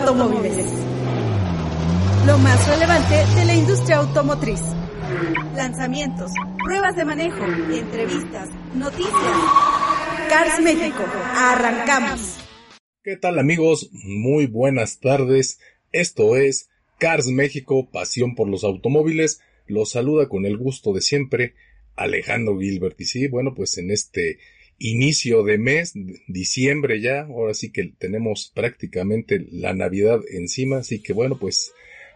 Automóviles. Lo más relevante de la industria automotriz. Lanzamientos, pruebas de manejo, entrevistas, noticias. Cars México, arrancamos. ¿Qué tal amigos? Muy buenas tardes. Esto es Cars México, pasión por los automóviles. Los saluda con el gusto de siempre Alejandro Gilbert. Y sí, bueno, pues en este inicio de mes, diciembre ya, ahora sí que tenemos prácticamente la Navidad encima, así que bueno, pues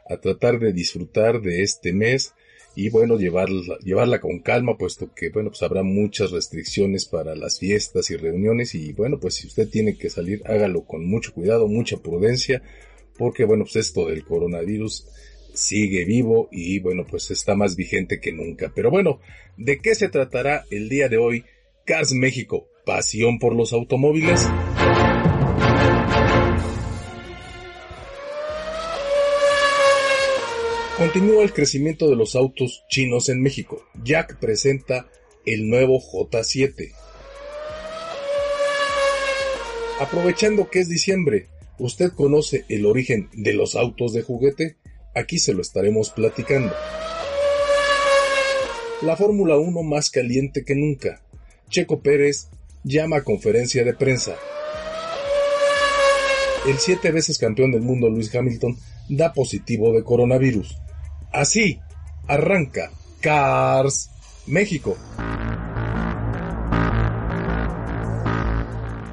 a tratar de disfrutar de este mes y bueno, llevarla, llevarla con calma, puesto que bueno, pues habrá muchas restricciones para las fiestas y reuniones y bueno, pues si usted tiene que salir, hágalo con mucho cuidado, mucha prudencia, porque bueno, pues esto del coronavirus sigue vivo y bueno, pues está más vigente que nunca. Pero bueno, ¿de qué se tratará el día de hoy? Cars México, pasión por los automóviles. Continúa el crecimiento de los autos chinos en México. Jack presenta el nuevo J7. Aprovechando que es diciembre, ¿usted conoce el origen de los autos de juguete? Aquí se lo estaremos platicando. La Fórmula 1 más caliente que nunca. Checo Pérez llama a conferencia de prensa. El siete veces campeón del mundo Luis Hamilton da positivo de coronavirus. Así arranca Cars México.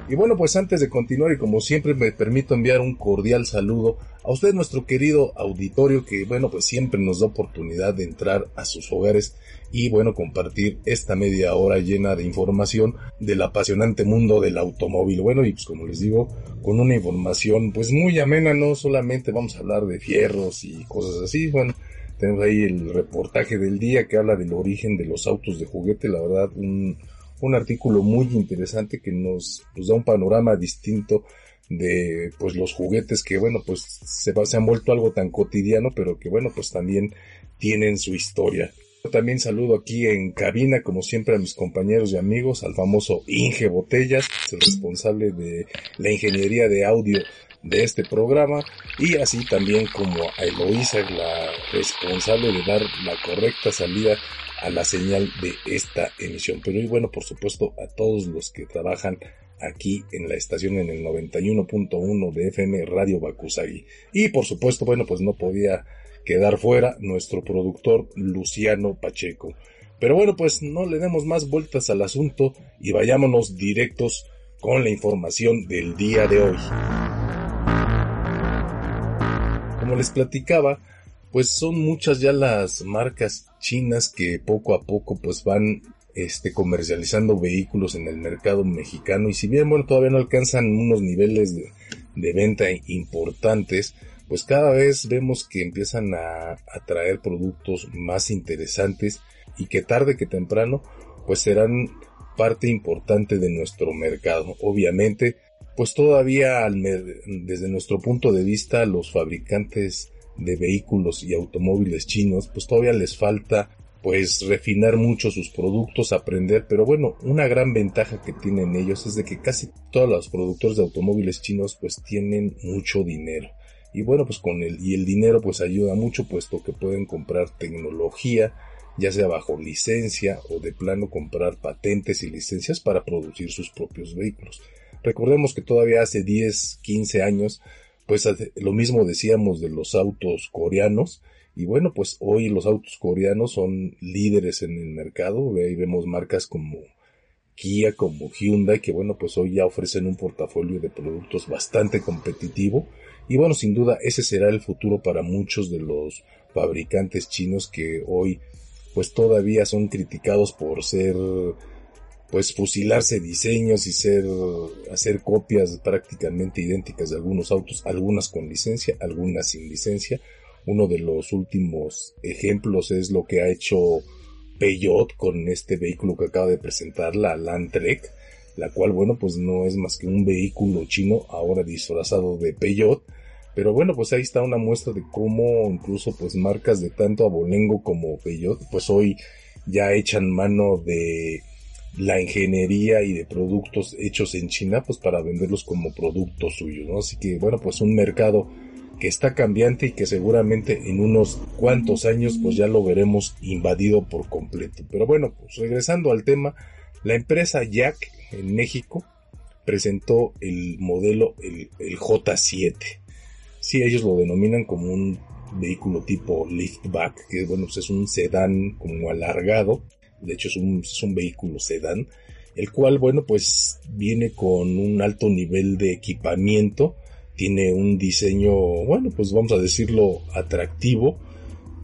Y bueno, pues antes de continuar y como siempre me permito enviar un cordial saludo a usted nuestro querido auditorio que bueno, pues siempre nos da oportunidad de entrar a sus hogares y bueno, compartir esta media hora llena de información del apasionante mundo del automóvil. Bueno, y pues como les digo, con una información pues muy amena, no solamente vamos a hablar de fierros y cosas así, bueno, tenemos ahí el reportaje del día que habla del origen de los autos de juguete, la verdad, un, un artículo muy interesante que nos, nos, da un panorama distinto de pues los juguetes que bueno pues se, se han vuelto algo tan cotidiano pero que bueno pues también tienen su historia. También saludo aquí en cabina, como siempre, a mis compañeros y amigos, al famoso Inge Botellas, el responsable de la ingeniería de audio de este programa, y así también como a Eloísa, la responsable de dar la correcta salida a la señal de esta emisión. Pero y bueno, por supuesto, a todos los que trabajan aquí en la estación en el 91.1 de FM Radio Bakusagi. Y por supuesto, bueno, pues no podía quedar fuera nuestro productor Luciano Pacheco. Pero bueno, pues no le demos más vueltas al asunto y vayámonos directos con la información del día de hoy. Como les platicaba, pues son muchas ya las marcas chinas que poco a poco pues van este, comercializando vehículos en el mercado mexicano y si bien bueno todavía no alcanzan unos niveles de, venta importantes, pues cada vez vemos que empiezan a, a, traer productos más interesantes y que tarde que temprano pues serán parte importante de nuestro mercado. Obviamente, pues todavía desde nuestro punto de vista los fabricantes de vehículos y automóviles chinos pues todavía les falta pues refinar mucho sus productos, aprender, pero bueno, una gran ventaja que tienen ellos es de que casi todos los productores de automóviles chinos pues tienen mucho dinero y bueno pues con el y el dinero pues ayuda mucho puesto que pueden comprar tecnología ya sea bajo licencia o de plano comprar patentes y licencias para producir sus propios vehículos. Recordemos que todavía hace 10, 15 años pues lo mismo decíamos de los autos coreanos y bueno pues hoy los autos coreanos son líderes en el mercado, ahí vemos marcas como Kia como Hyundai, que bueno, pues hoy ya ofrecen un portafolio de productos bastante competitivo. Y bueno, sin duda ese será el futuro para muchos de los fabricantes chinos que hoy pues todavía son criticados por ser pues fusilarse diseños y ser hacer copias prácticamente idénticas de algunos autos, algunas con licencia, algunas sin licencia. Uno de los últimos ejemplos es lo que ha hecho Peugeot con este vehículo que acaba de presentar, la Landtrek, la cual, bueno, pues no es más que un vehículo chino ahora disfrazado de Peugeot. Pero bueno, pues ahí está una muestra de cómo incluso pues marcas de tanto Abolengo como Peugeot, pues hoy ya echan mano de la ingeniería y de productos hechos en China, pues para venderlos como productos suyos, ¿no? Así que bueno, pues un mercado que está cambiante y que seguramente en unos cuantos años pues ya lo veremos invadido por completo. Pero bueno, pues regresando al tema, la empresa Jack en México presentó el modelo, el, el J7. Sí, ellos lo denominan como un vehículo tipo liftback, que bueno, pues es un sedán como alargado, de hecho es un, vehículo sedán, el cual bueno pues viene con un alto nivel de equipamiento, tiene un diseño, bueno, pues vamos a decirlo, atractivo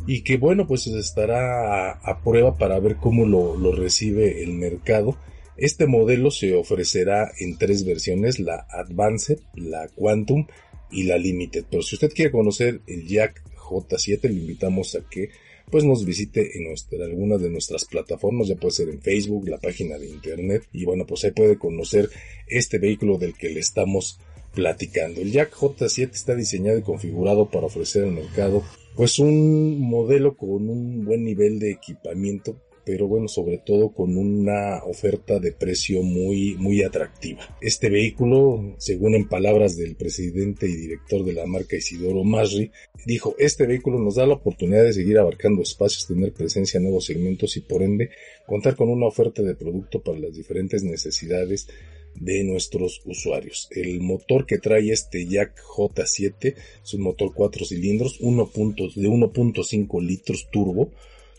y que bueno, pues estará a, prueba para ver cómo lo, lo, recibe el mercado. Este modelo se ofrecerá en tres versiones, la Advanced, la Quantum y la Limited. Pero si usted quiere conocer el Jack J7, le invitamos a que pues nos visite en nuestra, algunas de nuestras plataformas, ya puede ser en Facebook, la página de internet, y bueno, pues ahí puede conocer este vehículo del que le estamos platicando. El Jack J7 está diseñado y configurado para ofrecer al mercado pues un modelo con un buen nivel de equipamiento pero bueno, sobre todo con una oferta de precio muy, muy atractiva. Este vehículo, según en palabras del presidente y director de la marca Isidoro Masri, dijo, este vehículo nos da la oportunidad de seguir abarcando espacios, tener presencia en nuevos segmentos y por ende contar con una oferta de producto para las diferentes necesidades de nuestros usuarios. El motor que trae este Jack J7 es un motor 4 cilindros, 1. de 1.5 litros turbo,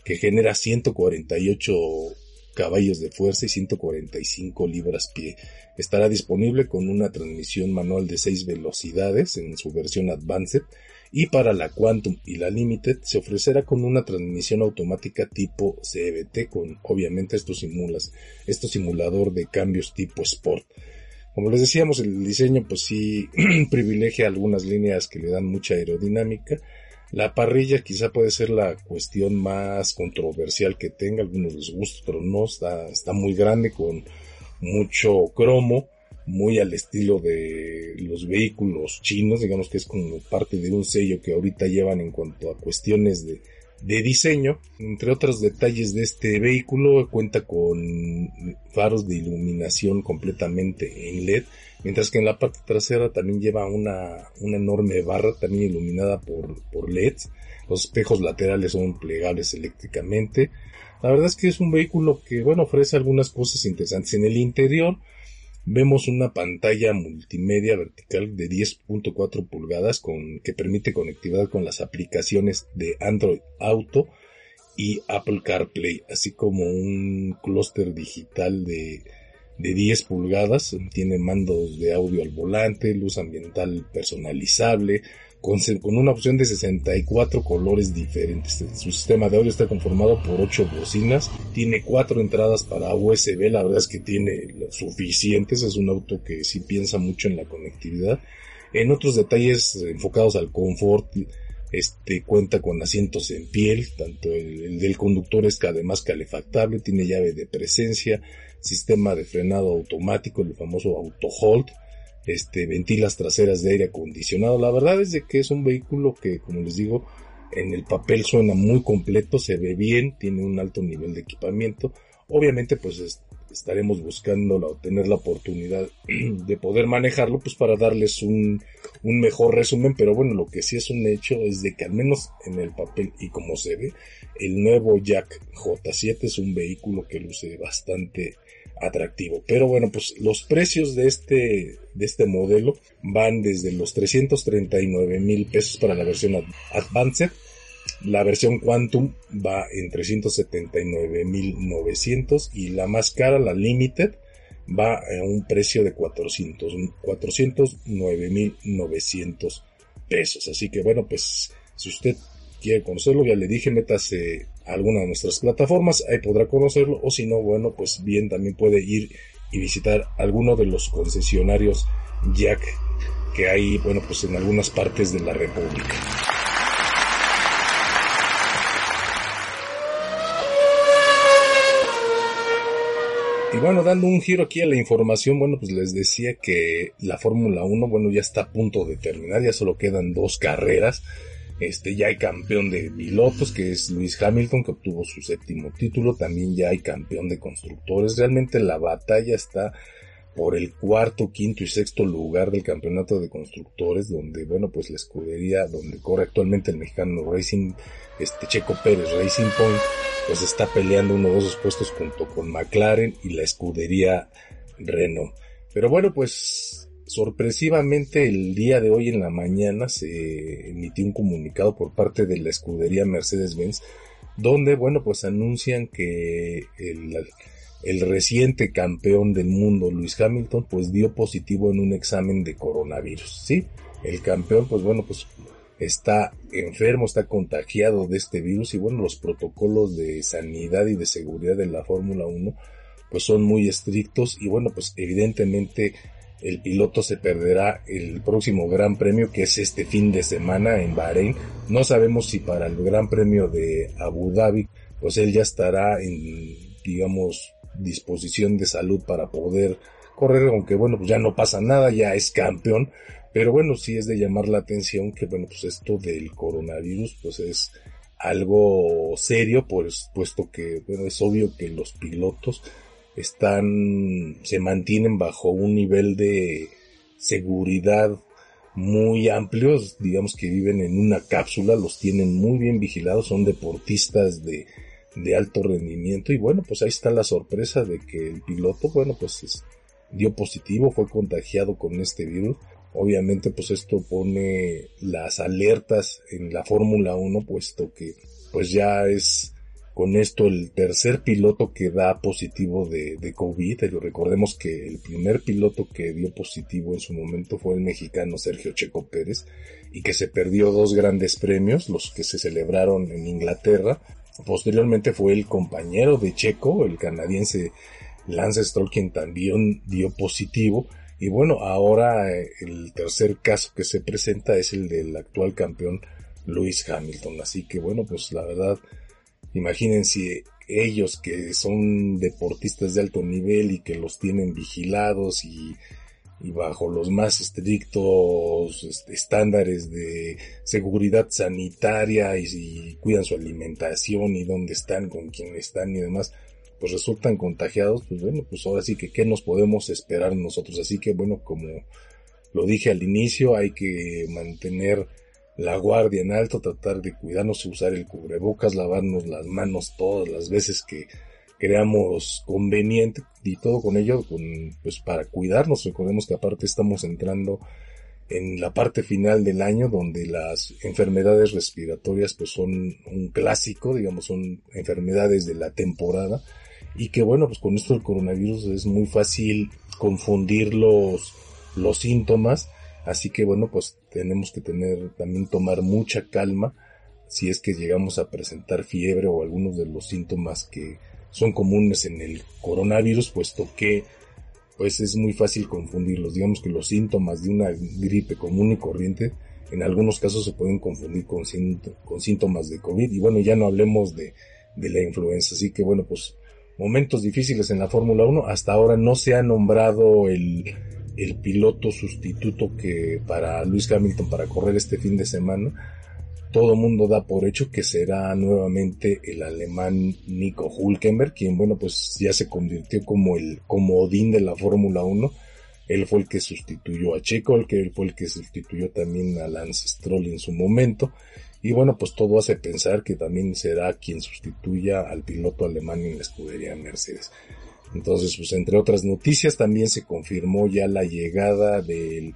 que genera 148 caballos de fuerza y 145 libras pie. Estará disponible con una transmisión manual de 6 velocidades en su versión Advanced y para la Quantum y la Limited se ofrecerá con una transmisión automática tipo CBT con obviamente estos simulas, estos simulador de cambios tipo Sport. Como les decíamos, el diseño pues sí privilegia algunas líneas que le dan mucha aerodinámica. La parrilla quizá puede ser la cuestión más controversial que tenga, algunos les pero no, está, está muy grande con mucho cromo muy al estilo de los vehículos chinos, digamos que es como parte de un sello que ahorita llevan en cuanto a cuestiones de, de diseño. Entre otros detalles de este vehículo, cuenta con faros de iluminación completamente en LED, mientras que en la parte trasera también lleva una, una enorme barra también iluminada por, por LEDs. Los espejos laterales son plegables eléctricamente. La verdad es que es un vehículo que, bueno, ofrece algunas cosas interesantes. En el interior, vemos una pantalla multimedia vertical de 10.4 pulgadas con, que permite conectividad con las aplicaciones de Android Auto y Apple CarPlay, así como un clúster digital de, de 10 pulgadas, tiene mandos de audio al volante, luz ambiental personalizable, con, una opción de 64 colores diferentes. Su sistema de audio está conformado por 8 bocinas, tiene 4 entradas para USB, la verdad es que tiene suficientes, es un auto que sí piensa mucho en la conectividad. En otros detalles enfocados al confort, este cuenta con asientos en piel, tanto el, el, del conductor es que además calefactable, tiene llave de presencia, sistema de frenado automático, el famoso auto hold, este, ventilas traseras de aire acondicionado. La verdad es de que es un vehículo que, como les digo, en el papel suena muy completo, se ve bien, tiene un alto nivel de equipamiento. Obviamente, pues estaremos buscando la, tener la oportunidad de poder manejarlo, pues para darles un, un mejor resumen. Pero bueno, lo que sí es un hecho es de que al menos en el papel y como se ve, el nuevo Jack J7 es un vehículo que luce bastante atractivo. Pero bueno, pues los precios de este, de este modelo van desde los 339 mil pesos para la versión Advanced. La versión Quantum va en 379 mil 900 y la más cara, la Limited, va a un precio de 400, 409.900 pesos. Así que bueno, pues si usted quiere conocerlo, ya le dije, métase alguna de nuestras plataformas, ahí podrá conocerlo, o si no, bueno, pues bien, también puede ir y visitar alguno de los concesionarios Jack que hay, bueno, pues en algunas partes de la República. Y bueno, dando un giro aquí a la información, bueno, pues les decía que la Fórmula 1, bueno, ya está a punto de terminar, ya solo quedan dos carreras. Este, ya hay campeón de pilotos, que es Luis Hamilton, que obtuvo su séptimo título. También ya hay campeón de constructores. Realmente la batalla está por el cuarto, quinto y sexto lugar del campeonato de constructores, donde, bueno, pues la escudería donde corre actualmente el mexicano Racing, este Checo Pérez Racing Point, pues está peleando uno de esos puestos junto con McLaren y la escudería Renault. Pero bueno, pues sorpresivamente el día de hoy en la mañana se emitió un comunicado por parte de la escudería Mercedes-Benz, donde, bueno, pues anuncian que el reciente campeón del mundo, Luis Hamilton, pues dio positivo en un examen de coronavirus, ¿sí? El campeón, pues bueno, pues está enfermo, está contagiado de este virus y bueno, los protocolos de sanidad y de seguridad de la Fórmula 1 pues son muy estrictos y bueno, pues evidentemente el piloto se perderá el próximo Gran Premio que es este fin de semana en Bahrein. No sabemos si para el Gran Premio de Abu Dhabi pues él ya estará en digamos disposición de salud para poder correr, aunque bueno, pues ya no pasa nada, ya es campeón, pero bueno, sí es de llamar la atención que bueno, pues esto del coronavirus pues es algo serio, pues puesto que bueno, es obvio que los pilotos están, se mantienen bajo un nivel de seguridad muy amplios, digamos que viven en una cápsula, los tienen muy bien vigilados, son deportistas de de alto rendimiento y bueno, pues ahí está la sorpresa de que el piloto, bueno, pues dio positivo, fue contagiado con este virus. Obviamente pues esto pone las alertas en la Fórmula 1 puesto que pues ya es con esto el tercer piloto que da positivo de, de COVID. Recordemos que el primer piloto que dio positivo en su momento fue el mexicano Sergio Checo Pérez y que se perdió dos grandes premios, los que se celebraron en Inglaterra Posteriormente fue el compañero de Checo, el canadiense Lance Stroll, quien también dio positivo. Y bueno, ahora eh, el tercer caso que se presenta es el del actual campeón Lewis Hamilton. Así que bueno, pues la verdad, imagínense ellos que son deportistas de alto nivel y que los tienen vigilados y y bajo los más estrictos este, estándares de seguridad sanitaria y, cuidan su alimentación y dónde están, con quién están y demás, pues resultan contagiados, pues bueno, pues ahora sí que qué nos podemos esperar nosotros. Así que bueno, como lo dije al inicio, hay que mantener la guardia en alto, tratar de cuidarnos, usar el cubrebocas, lavarnos las manos todas las veces que creamos conveniente y todo con ello con, pues para cuidarnos. Recordemos que aparte estamos entrando en la parte final del año donde las enfermedades respiratorias pues son un clásico, digamos, son enfermedades de la temporada y que bueno, pues con esto del coronavirus es muy fácil confundir los, los síntomas, así que bueno, pues tenemos que tener, también tomar mucha calma si es que llegamos a presentar fiebre o algunos de los síntomas que son comunes en el coronavirus, puesto que pues es muy fácil confundirlos. Digamos que los síntomas de una gripe común y corriente en algunos casos se pueden confundir con, con síntomas de COVID y bueno, ya no hablemos de, de la influenza. Así que bueno, pues momentos difíciles en la Fórmula 1. Hasta ahora no se ha nombrado el, el piloto sustituto que para Luis Hamilton para correr este fin de semana todo mundo da por hecho que será nuevamente el alemán Nico Hulkenberg, quien bueno pues ya se convirtió como el comodín de la Fórmula 1. Él fue el que sustituyó a Checo, que él fue el que sustituyó también a Lance Stroll en su momento. Y bueno, pues todo hace pensar que también será quien sustituya al piloto alemán en la escudería Mercedes. Entonces, pues entre otras noticias, también se confirmó ya la llegada del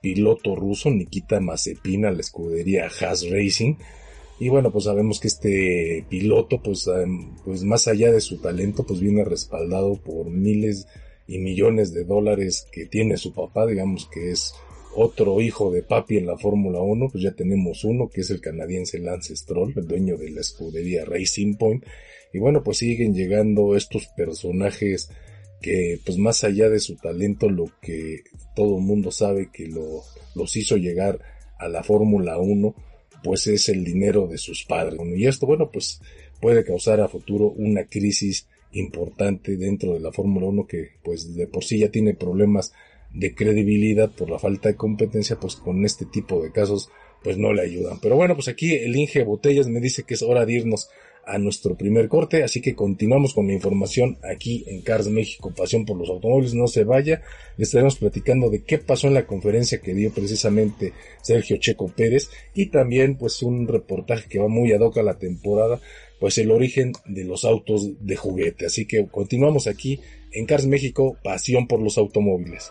piloto ruso Nikita Mazepin a la escudería Haas Racing. Y bueno, pues sabemos que este piloto, pues, pues más allá de su talento, pues viene respaldado por miles y millones de dólares que tiene su papá, digamos que es otro hijo de papi en la Fórmula 1, pues ya tenemos uno que es el canadiense Lance Stroll, el dueño de la escudería Racing Point. Y bueno, pues siguen llegando estos personajes que pues más allá de su talento, lo que todo mundo sabe que lo, los hizo llegar a la Fórmula 1, pues es el dinero de sus padres. Y esto, bueno, pues puede causar a futuro una crisis importante dentro de la Fórmula 1 que pues de por sí ya tiene problemas de credibilidad por la falta de competencia, pues con este tipo de casos pues no le ayudan. Pero bueno, pues aquí el Inge Botellas me dice que es hora de irnos a nuestro primer corte, así que continuamos con la información aquí en Cars México, Pasión por los Automóviles, no se vaya, le estaremos platicando de qué pasó en la conferencia que dio precisamente Sergio Checo Pérez y también pues un reportaje que va muy ad hoc a la temporada, pues el origen de los autos de juguete, así que continuamos aquí en Cars México, Pasión por los Automóviles.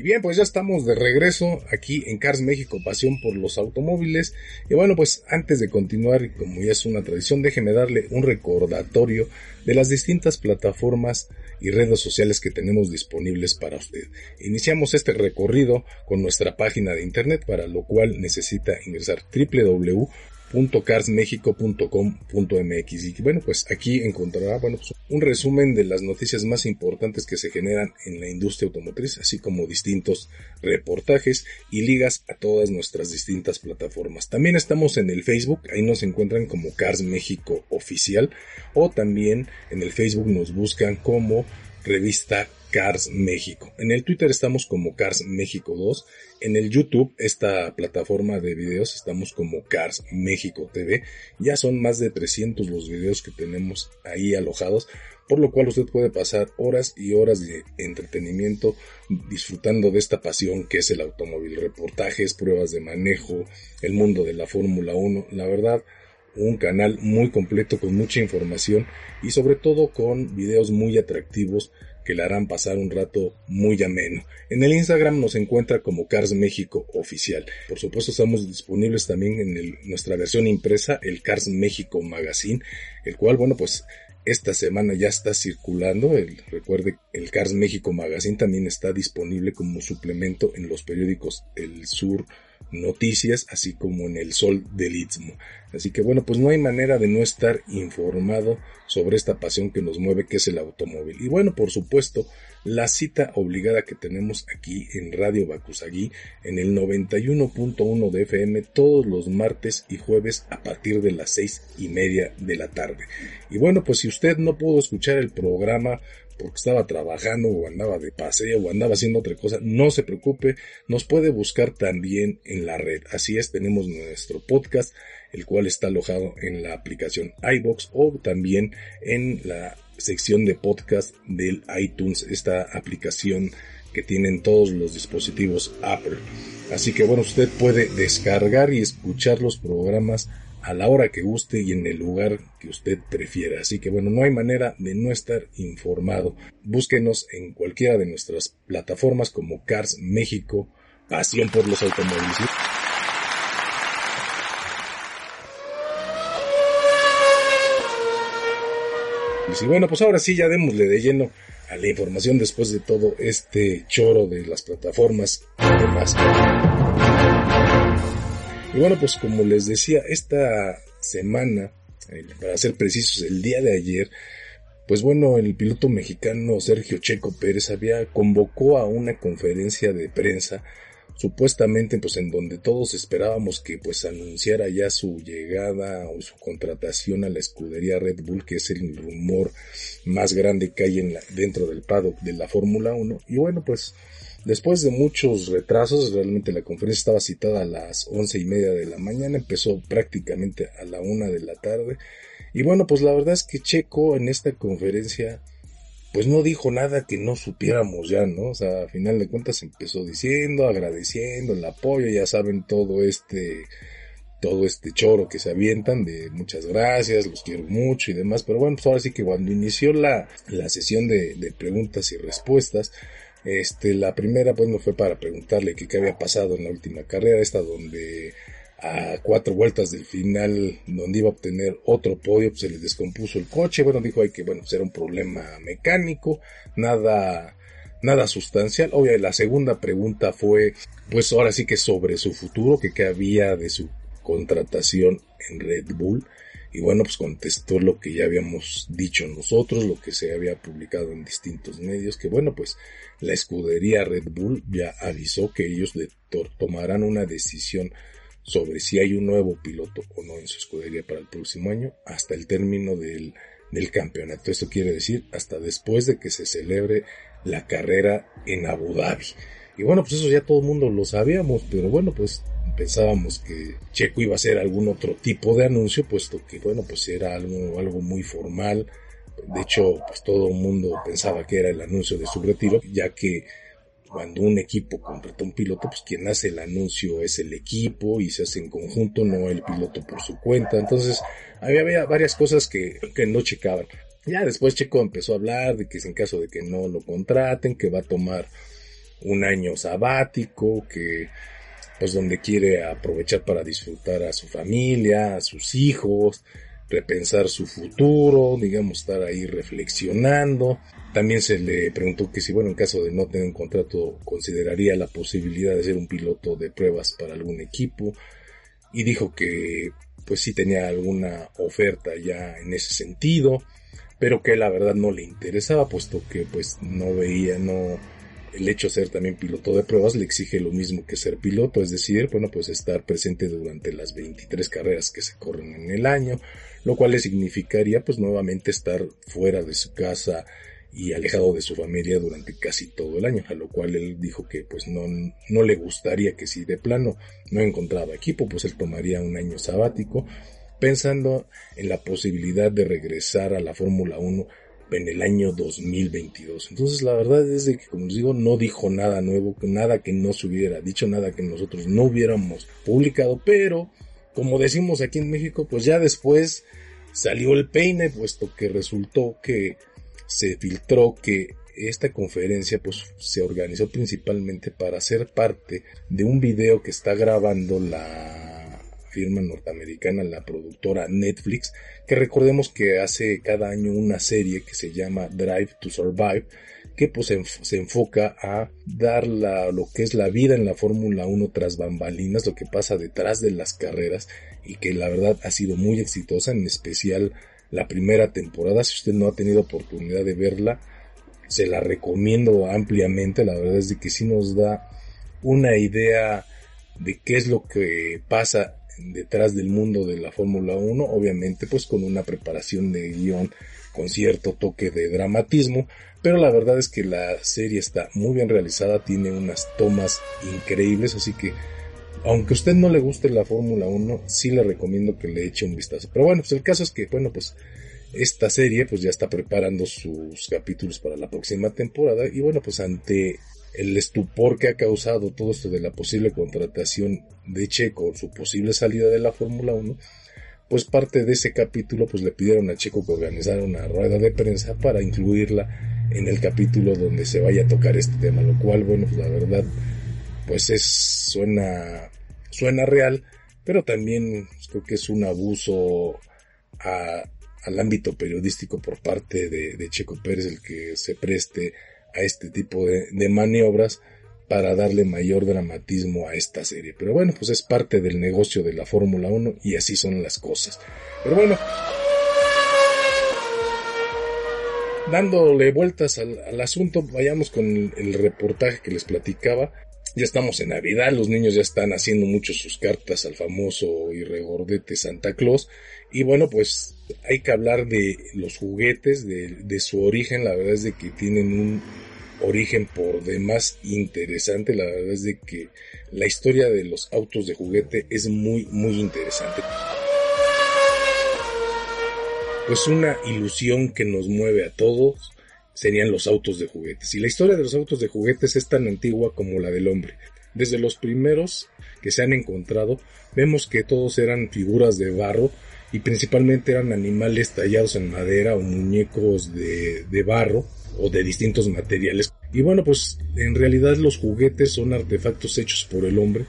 Y bien, pues ya estamos de regreso aquí en Cars México, pasión por los automóviles. Y bueno, pues antes de continuar, como ya es una tradición, déjeme darle un recordatorio de las distintas plataformas y redes sociales que tenemos disponibles para usted. Iniciamos este recorrido con nuestra página de internet, para lo cual necesita ingresar www .carsmexico.com.mx y bueno pues aquí encontrará bueno pues, un resumen de las noticias más importantes que se generan en la industria automotriz así como distintos reportajes y ligas a todas nuestras distintas plataformas. También estamos en el Facebook ahí nos encuentran como Cars México oficial o también en el Facebook nos buscan como revista Cars México. En el Twitter estamos como Cars México 2. En el YouTube, esta plataforma de videos, estamos como Cars México TV. Ya son más de 300 los videos que tenemos ahí alojados, por lo cual usted puede pasar horas y horas de entretenimiento disfrutando de esta pasión que es el automóvil. Reportajes, pruebas de manejo, el mundo de la Fórmula 1. La verdad, un canal muy completo con mucha información y sobre todo con videos muy atractivos que le harán pasar un rato muy ameno. En el Instagram nos encuentra como Cars México Oficial. Por supuesto estamos disponibles también en nuestra versión impresa, el Cars México Magazine, el cual, bueno, pues esta semana ya está circulando. El, recuerde, el Cars México Magazine también está disponible como suplemento en los periódicos El Sur, noticias, así como en el sol del Istmo. Así que bueno, pues no hay manera de no estar informado sobre esta pasión que nos mueve, que es el automóvil. Y bueno, por supuesto, la cita obligada que tenemos aquí en Radio Bacusagui en el 91.1 de FM todos los martes y jueves a partir de las seis y media de la tarde. Y bueno, pues si usted no pudo escuchar el programa porque estaba trabajando o andaba de paseo o andaba haciendo otra cosa, no se preocupe, nos puede buscar también en la red. Así es, tenemos nuestro podcast, el cual está alojado en la aplicación iBox o también en la sección de podcast del iTunes, esta aplicación que tienen todos los dispositivos Apple. Así que bueno, usted puede descargar y escuchar los programas a la hora que guste y en el lugar que usted prefiera. Así que bueno, no hay manera de no estar informado. Búsquenos en cualquiera de nuestras plataformas como Cars México, Pasión por los Automóviles. Y bueno, pues ahora sí ya démosle de lleno a la información después de todo este choro de las plataformas y demás. Y bueno, pues como les decía, esta semana, para ser precisos, el día de ayer, pues bueno, el piloto mexicano Sergio Checo Pérez había convocó a una conferencia de prensa supuestamente pues en donde todos esperábamos que pues anunciara ya su llegada o su contratación a la escudería Red Bull que es el rumor más grande que hay en la, dentro del paddock de la Fórmula 1 y bueno pues Después de muchos retrasos, realmente la conferencia estaba citada a las once y media de la mañana, empezó prácticamente a la una de la tarde. Y bueno, pues la verdad es que Checo en esta conferencia pues no dijo nada que no supiéramos ya, ¿no? O sea, a final de cuentas empezó diciendo, agradeciendo el apoyo, ya saben todo este, todo este choro que se avientan de muchas gracias, los quiero mucho y demás, pero bueno, pues ahora sí que cuando inició la, la sesión de, de preguntas y respuestas, este, la primera pues no fue para preguntarle qué había pasado en la última carrera, esta donde a cuatro vueltas del final donde iba a obtener otro podio, pues se le descompuso el coche, bueno, dijo ahí que bueno, pues era un problema mecánico, nada, nada sustancial. Obvio, la segunda pregunta fue, pues ahora sí que sobre su futuro, que qué había de su contratación en Red Bull. Y bueno, pues contestó lo que ya habíamos dicho nosotros, lo que se había publicado en distintos medios, que bueno, pues la escudería Red Bull ya avisó que ellos tomarán una decisión sobre si hay un nuevo piloto o no en su escudería para el próximo año hasta el término del, del campeonato. Esto quiere decir hasta después de que se celebre la carrera en Abu Dhabi. Y bueno, pues eso ya todo el mundo lo sabíamos, pero bueno, pues pensábamos que Checo iba a hacer algún otro tipo de anuncio, puesto que bueno, pues era algo, algo muy formal. De hecho, pues todo el mundo pensaba que era el anuncio de su retiro, ya que cuando un equipo contrata un piloto, pues quien hace el anuncio es el equipo y se hace en conjunto, no el piloto por su cuenta. Entonces, había, varias cosas que, que no checaban. Ya después Checo empezó a hablar de que en caso de que no lo contraten, que va a tomar un año sabático, que pues donde quiere aprovechar para disfrutar a su familia, a sus hijos, repensar su futuro, digamos, estar ahí reflexionando. También se le preguntó que si, bueno, en caso de no tener un contrato, consideraría la posibilidad de ser un piloto de pruebas para algún equipo. Y dijo que, pues sí tenía alguna oferta ya en ese sentido, pero que la verdad no le interesaba, puesto que pues no veía, no, el hecho de ser también piloto de pruebas le exige lo mismo que ser piloto, es decir, bueno, pues estar presente durante las 23 carreras que se corren en el año, lo cual le significaría pues nuevamente estar fuera de su casa y alejado de su familia durante casi todo el año, a lo cual él dijo que pues no, no le gustaría que si de plano no encontraba equipo, pues él tomaría un año sabático, pensando en la posibilidad de regresar a la Fórmula 1 en el año 2022. Entonces la verdad es que, como les digo, no dijo nada nuevo, nada que no se hubiera dicho, nada que nosotros no hubiéramos publicado, pero como decimos aquí en México, pues ya después salió el peine, puesto que resultó que se filtró que esta conferencia pues se organizó principalmente para ser parte de un video que está grabando la firma norteamericana, la productora Netflix, que recordemos que hace cada año una serie que se llama Drive to Survive, que pues se enfoca a dar la, lo que es la vida en la Fórmula 1 tras bambalinas, lo que pasa detrás de las carreras y que la verdad ha sido muy exitosa, en especial la primera temporada. Si usted no ha tenido oportunidad de verla, se la recomiendo ampliamente. La verdad es de que sí nos da una idea de qué es lo que pasa detrás del mundo de la Fórmula 1, obviamente pues con una preparación de guion con cierto toque de dramatismo, pero la verdad es que la serie está muy bien realizada, tiene unas tomas increíbles, así que aunque a usted no le guste la Fórmula 1, sí le recomiendo que le eche un vistazo. Pero bueno, pues el caso es que, bueno, pues esta serie pues ya está preparando sus capítulos para la próxima temporada y bueno, pues ante el estupor que ha causado todo esto de la posible contratación de Checo, su posible salida de la Fórmula 1, pues parte de ese capítulo pues le pidieron a Checo que organizara una rueda de prensa para incluirla en el capítulo donde se vaya a tocar este tema, lo cual, bueno, pues la verdad, pues es, suena, suena real, pero también creo que es un abuso al ámbito periodístico por parte de, Checo Pérez el que se preste a este tipo de, de maniobras para darle mayor dramatismo a esta serie. Pero bueno, pues es parte del negocio de la Fórmula 1 y así son las cosas. Pero bueno, dándole vueltas al, asunto, vayamos con el, reportaje que les platicaba. Ya estamos en Navidad, los niños ya están haciendo mucho sus cartas al famoso y regordete Santa Claus. Y bueno, pues hay que hablar de los juguetes, de, de su origen. La verdad es de que tienen un origen por demás interesante. La verdad es de que la historia de los autos de juguete es muy, muy interesante. Pues una ilusión que nos mueve a todos serían los autos de juguetes. Y la historia de los autos de juguetes es tan antigua como la del hombre. Desde los primeros que se han encontrado, vemos que todos eran figuras de barro y principalmente eran animales tallados en madera o muñecos de, de barro o de distintos materiales. Y bueno, pues en realidad los juguetes son artefactos hechos por el hombre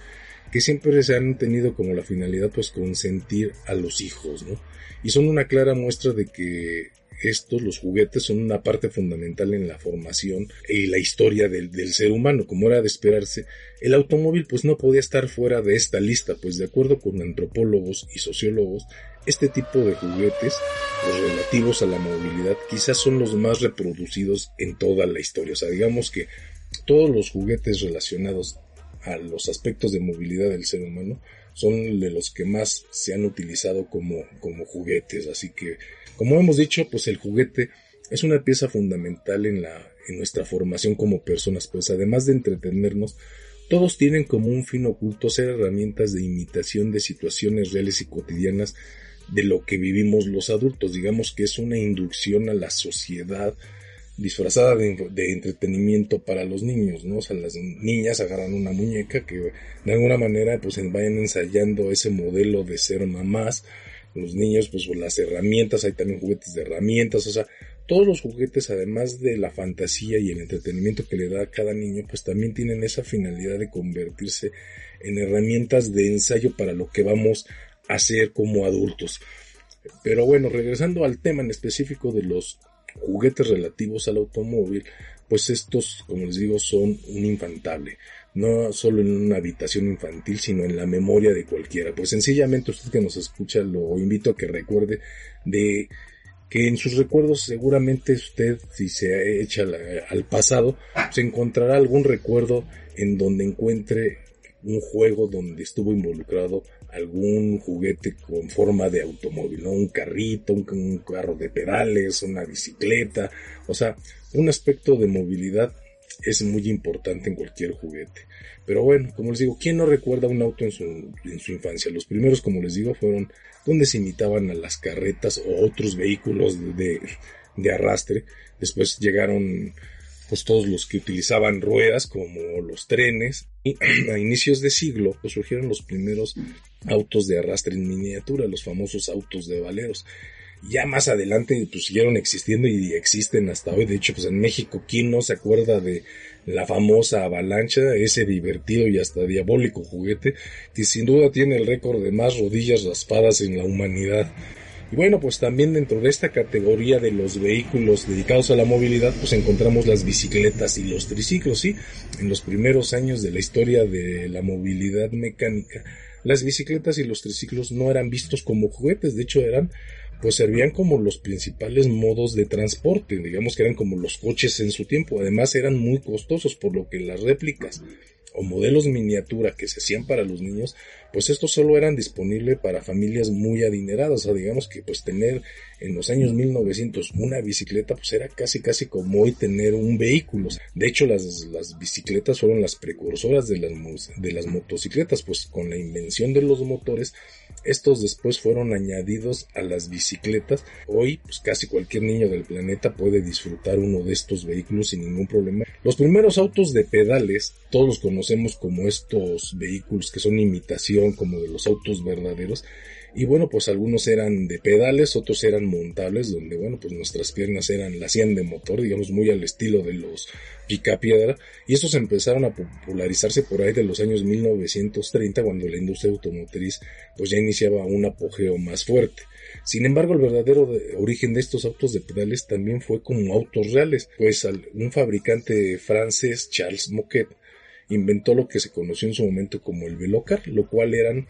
que siempre se han tenido como la finalidad pues consentir a los hijos, ¿no? Y son una clara muestra de que estos, los juguetes, son una parte fundamental en la formación y la historia del, del, ser humano, como era de esperarse. El automóvil pues no podía estar fuera de esta lista, pues de acuerdo con antropólogos y sociólogos, este tipo de juguetes, los relativos a la movilidad, quizás son los más reproducidos en toda la historia. O sea, digamos que todos los juguetes relacionados a los aspectos de movilidad del ser humano son de los que más se han utilizado como, como juguetes. Así que, como hemos dicho, pues el juguete es una pieza fundamental en la, en nuestra formación como personas, pues además de entretenernos, todos tienen como un fin oculto ser herramientas de imitación de situaciones reales y cotidianas de lo que vivimos los adultos. Digamos que es una inducción a la sociedad disfrazada de, entretenimiento para los niños, ¿no? O sea, las niñas agarran una muñeca que de alguna manera pues vayan ensayando ese modelo de ser mamás. Los niños pues las herramientas, hay también juguetes de herramientas, o sea, todos los juguetes además de la fantasía y el entretenimiento que le da a cada niño pues también tienen esa finalidad de convertirse en herramientas de ensayo para lo que vamos a hacer como adultos. Pero bueno, regresando al tema en específico de los juguetes relativos al automóvil, pues estos, como les digo, son un infantable. No solo en una habitación infantil, sino en la memoria de cualquiera. Pues sencillamente usted que nos escucha lo invito a que recuerde de que en sus recuerdos seguramente usted, si se echa al pasado, se encontrará algún recuerdo en donde encuentre un juego donde estuvo involucrado algún juguete con forma de automóvil. Un carrito, un, un, carro de pedales, una bicicleta, o sea, un aspecto de movilidad es muy importante en cualquier juguete. Pero bueno, como les digo, ¿quién no recuerda un auto en su, en su infancia? Los primeros, como les digo, fueron donde se imitaban a las carretas o otros vehículos de, de arrastre. Después llegaron pues todos los que utilizaban ruedas como los trenes y a inicios de siglo pues surgieron los primeros autos de arrastre en miniatura, los famosos autos de valeros. Ya más adelante pues siguieron existiendo y existen hasta hoy. De hecho, pues en México, ¿quién no se acuerda de la famosa avalancha, ese divertido y hasta diabólico juguete que sin duda tiene el récord de más rodillas raspadas en la humanidad? Y bueno, pues también dentro de esta categoría de los vehículos dedicados a la movilidad, pues encontramos las bicicletas y los triciclos, ¿sí? En los primeros años de la historia de la movilidad mecánica, las bicicletas y los triciclos no eran vistos como juguetes, de hecho eran pues servían como los principales modos de transporte, digamos que eran como los coches en su tiempo, además eran muy costosos, por lo que las réplicas o modelos miniatura que se hacían para los niños, pues estos solo eran disponibles para familias muy adineradas, o sea, digamos que pues tener en los años 1900 una bicicleta pues era casi casi como hoy tener un vehículo. De hecho, las, las bicicletas fueron las precursoras de las, de las motocicletas, pues con la invención de los motores, estos después fueron añadidos a las bicicletas. Hoy, pues casi cualquier niño del planeta puede disfrutar uno de estos vehículos sin ningún problema. Los primeros autos de pedales, todos los conocemos como estos vehículos que son imitación como de los autos verdaderos, y bueno, pues algunos eran de pedales, otros eran montables, donde bueno, pues nuestras piernas eran, la hacían de motor, digamos, muy al estilo de los picapiedra, y estos empezaron a popularizarse por ahí de los años 1930, cuando la industria automotriz pues ya iniciaba un apogeo más fuerte. Sin embargo, el verdadero de, origen de estos autos de pedales también fue como autos reales, pues un fabricante francés, Charles Moquet, inventó lo que se conoció en su momento como el velocar, lo cual eran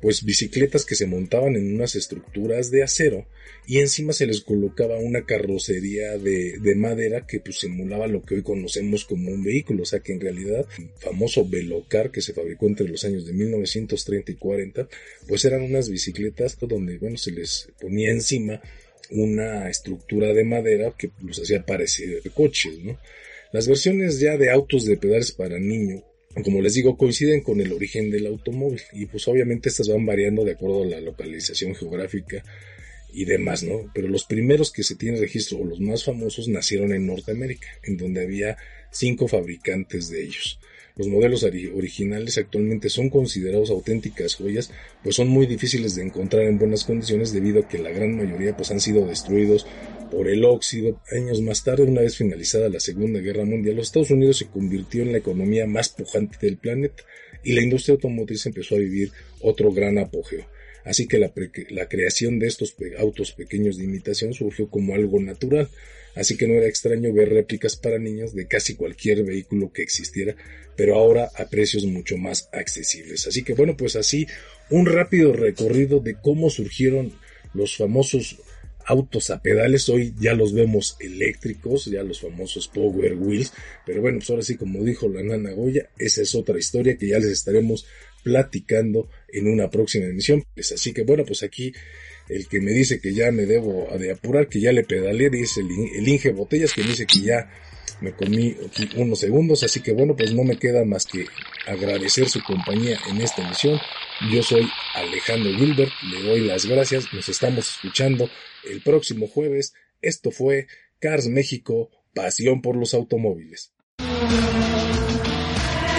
pues bicicletas que se montaban en unas estructuras de acero y encima se les colocaba una carrocería de, de, madera que pues simulaba lo que hoy conocemos como un vehículo, o sea que en realidad el famoso Velocar que se fabricó entre los años de 1930 y 40, pues eran unas bicicletas donde bueno se les ponía encima una estructura de madera que los hacía parecer coches, ¿no? Las versiones ya de autos de pedales para niño, como les digo, coinciden con el origen del automóvil y pues obviamente estas van variando de acuerdo a la localización geográfica y demás, ¿no? Pero los primeros que se tienen registro o los más famosos nacieron en Norteamérica, en donde había cinco fabricantes de ellos. Los modelos originales actualmente son considerados auténticas joyas, pues son muy difíciles de encontrar en buenas condiciones debido a que la gran mayoría pues han sido destruidos por el óxido. Años más tarde, una vez finalizada la Segunda Guerra Mundial, los Estados Unidos se convirtió en la economía más pujante del planeta y la industria automotriz empezó a vivir otro gran apogeo. Así que la, la creación de estos autos pequeños de imitación surgió como algo natural así que no era extraño ver réplicas para niños de casi cualquier vehículo que existiera, pero ahora a precios mucho más accesibles. Así que bueno, pues así un rápido recorrido de cómo surgieron los famosos autos a pedales, hoy ya los vemos eléctricos, ya los famosos Power Wheels, pero bueno, pues ahora sí, como dijo la nana Goya, esa es otra historia que ya les estaremos platicando en una próxima emisión. Pues así que bueno, pues aquí el que me dice que ya me debo de apurar, que ya le pedalé, dice el, Inge Botellas, que me dice que ya me comí unos segundos, así que bueno, pues no me queda más que agradecer su compañía en esta emisión. Yo soy Alejandro Gilbert, le doy las gracias, nos estamos escuchando el próximo jueves. Esto fue Cars México, pasión por los automóviles.